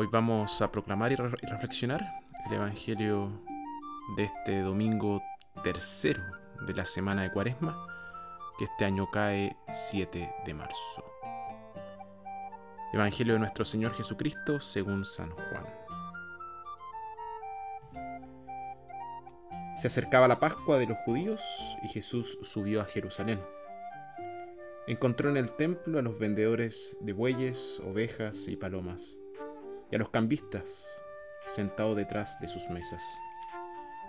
Hoy vamos a proclamar y, reflexionar el Evangelio de este domingo tercero de la semana de Cuaresma, que este año cae 7 de marzo. Evangelio de nuestro Señor Jesucristo según San Juan. Se acercaba la Pascua de los judíos y Jesús subió a Jerusalén. Encontró en el templo a los vendedores de bueyes, ovejas y palomas y a los cambistas sentados detrás de sus mesas.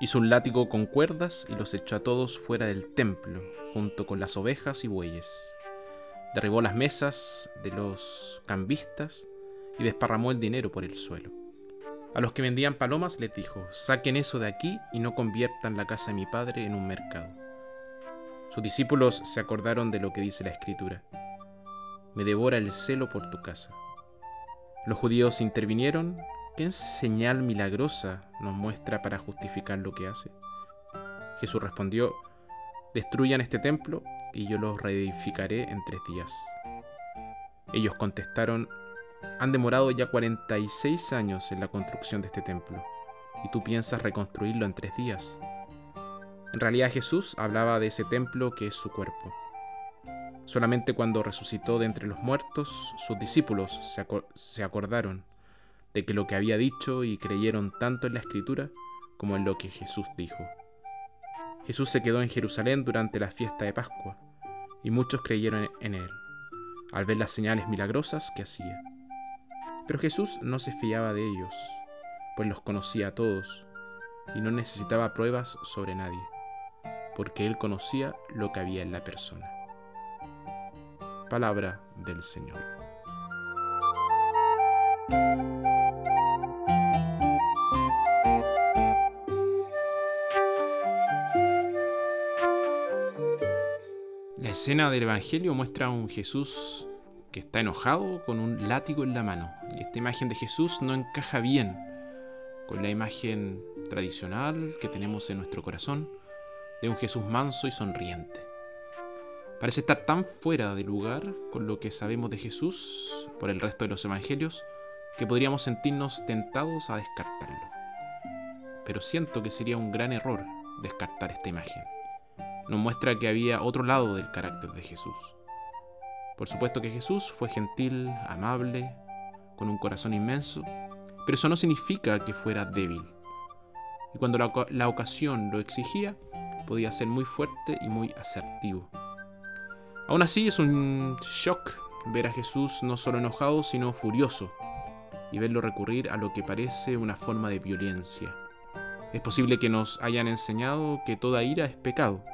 Hizo un látigo con cuerdas y los echó a todos fuera del templo, junto con las ovejas y bueyes. Derribó las mesas de los cambistas y desparramó el dinero por el suelo. A los que vendían palomas les dijo, saquen eso de aquí y no conviertan la casa de mi padre en un mercado. Sus discípulos se acordaron de lo que dice la escritura. Me devora el celo por tu casa. Los judíos intervinieron. ¿Qué señal milagrosa nos muestra para justificar lo que hace? Jesús respondió, destruyan este templo y yo lo reedificaré en tres días. Ellos contestaron, han demorado ya 46 años en la construcción de este templo, y tú piensas reconstruirlo en tres días. En realidad Jesús hablaba de ese templo que es su cuerpo. Solamente cuando resucitó de entre los muertos, sus discípulos se, acordaron de que lo que había dicho y creyeron tanto en la escritura como en lo que Jesús dijo. Jesús se quedó en Jerusalén durante la fiesta de Pascua y muchos creyeron en él, al ver las señales milagrosas que hacía. Pero Jesús no se fiaba de ellos, pues los conocía a todos y no necesitaba pruebas sobre nadie, porque él conocía lo que había en la persona. Palabra del Señor. La escena del Evangelio muestra a un Jesús que está enojado con un látigo en la mano. Y esta imagen de Jesús no encaja bien con la imagen tradicional que tenemos en nuestro corazón de un Jesús manso y sonriente. Parece estar tan fuera de lugar con lo que sabemos de Jesús por el resto de los evangelios que podríamos sentirnos tentados a descartarlo. Pero siento que sería un gran error descartar esta imagen. Nos muestra que había otro lado del carácter de Jesús. Por supuesto que Jesús fue gentil, amable, con un corazón inmenso, pero eso no significa que fuera débil. Y cuando la, ocasión lo exigía, podía ser muy fuerte y muy asertivo. Aún así es un shock ver a Jesús no solo enojado, sino furioso, y verlo recurrir a lo que parece una forma de violencia. Es posible que nos hayan enseñado que toda ira es pecado,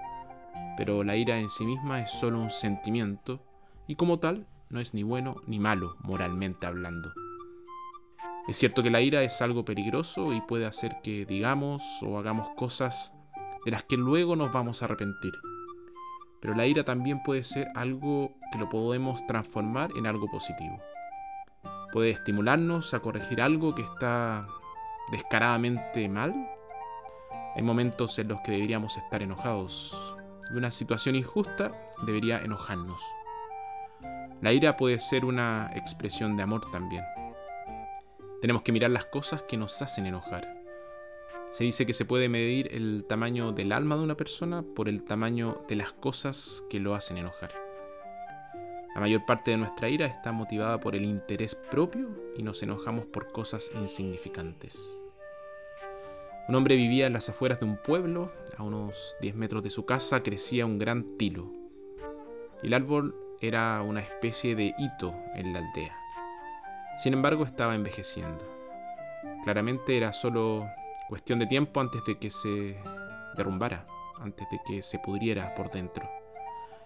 pero la ira en sí misma es solo un sentimiento, y como tal no es ni bueno ni malo, moralmente hablando. Es cierto que la ira es algo peligroso y puede hacer que digamos o hagamos cosas de las que luego nos vamos a arrepentir. Pero la ira también puede ser algo que lo podemos transformar en algo positivo. Puede estimularnos a corregir algo que está descaradamente mal. Hay momentos en los que deberíamos estar enojados y una situación injusta debería enojarnos. La ira puede ser una expresión de amor también. Tenemos que mirar las cosas que nos hacen enojar se dice que se puede medir el tamaño del alma de una persona por el tamaño de las cosas que lo hacen enojar. La mayor parte de nuestra ira está motivada por el interés propio y nos enojamos por cosas insignificantes. Un hombre vivía en las afueras de un pueblo, a unos 10 metros de su casa crecía un gran tilo. El árbol era una especie de hito en la aldea. Sin embargo, estaba envejeciendo. Claramente era solo Cuestión de tiempo antes de que se derrumbara, antes de que se pudriera por dentro.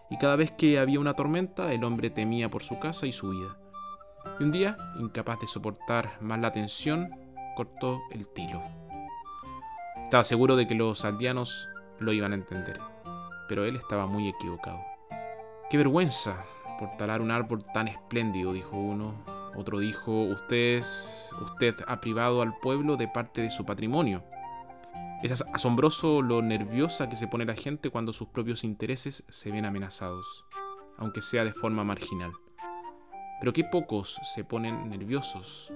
Y cada vez que había una tormenta, el hombre temía por su casa y su vida. Y un día, incapaz de soportar más la tensión, cortó el tilo. Estaba seguro de que los aldeanos lo iban a entender, pero él estaba muy equivocado. ¡Qué vergüenza por talar un árbol tan espléndido! dijo uno, otro dijo, usted, usted ha privado al pueblo de parte de su patrimonio. Es asombroso lo nerviosa que se pone la gente cuando sus propios intereses se ven amenazados, aunque sea de forma marginal. Pero qué pocos se ponen nerviosos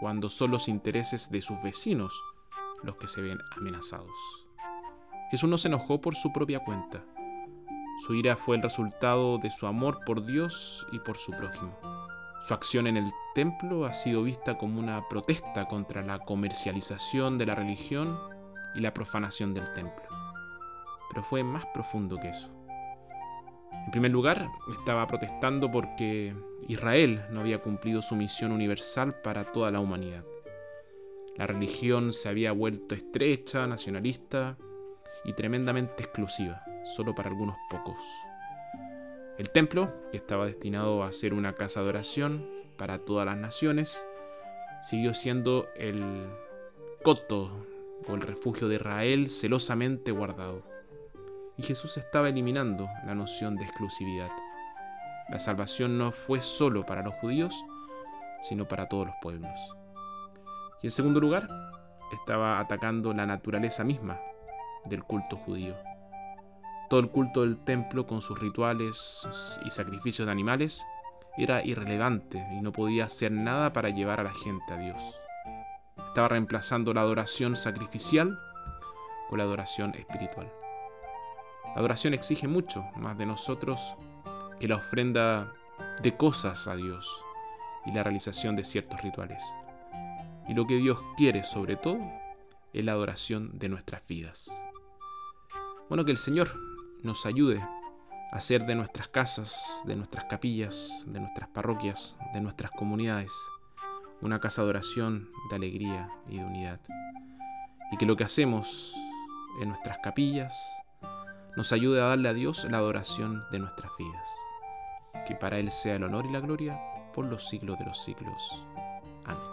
cuando son los intereses de sus vecinos los que se ven amenazados. Jesús no se enojó por su propia cuenta. Su ira fue el resultado de su amor por Dios y por su prójimo. Su acción en el templo ha sido vista como una protesta contra la comercialización de la religión y la profanación del templo. Pero fue más profundo que eso. En primer lugar, estaba protestando porque Israel no había cumplido su misión universal para toda la humanidad. La religión se había vuelto estrecha, nacionalista y tremendamente exclusiva, solo para algunos pocos. El templo, que estaba destinado a ser una casa de oración para todas las naciones, siguió siendo el coto o el refugio de Israel celosamente guardado y Jesús estaba eliminando la noción de exclusividad. La salvación no fue solo para los judíos, sino para todos los pueblos. Y en segundo lugar, estaba atacando la naturaleza misma del culto judío. Todo el culto del templo con sus rituales y sacrificios de animales era irrelevante y no podía hacer nada para llevar a la gente a Dios. Estaba reemplazando la adoración sacrificial con la adoración espiritual. La adoración exige mucho más de nosotros que la ofrenda de cosas a Dios y la realización de ciertos rituales. Y lo que Dios quiere sobre todo es la adoración de nuestras vidas. Bueno, que el Señor nos ayude a hacer de nuestras casas, de nuestras capillas, de nuestras parroquias, de nuestras comunidades, una casa de oración, de alegría y de unidad. Y que lo que hacemos en nuestras capillas, nos ayude a darle a Dios la adoración de nuestras vidas. Que para Él sea el honor y la gloria por los siglos de los siglos. Amén.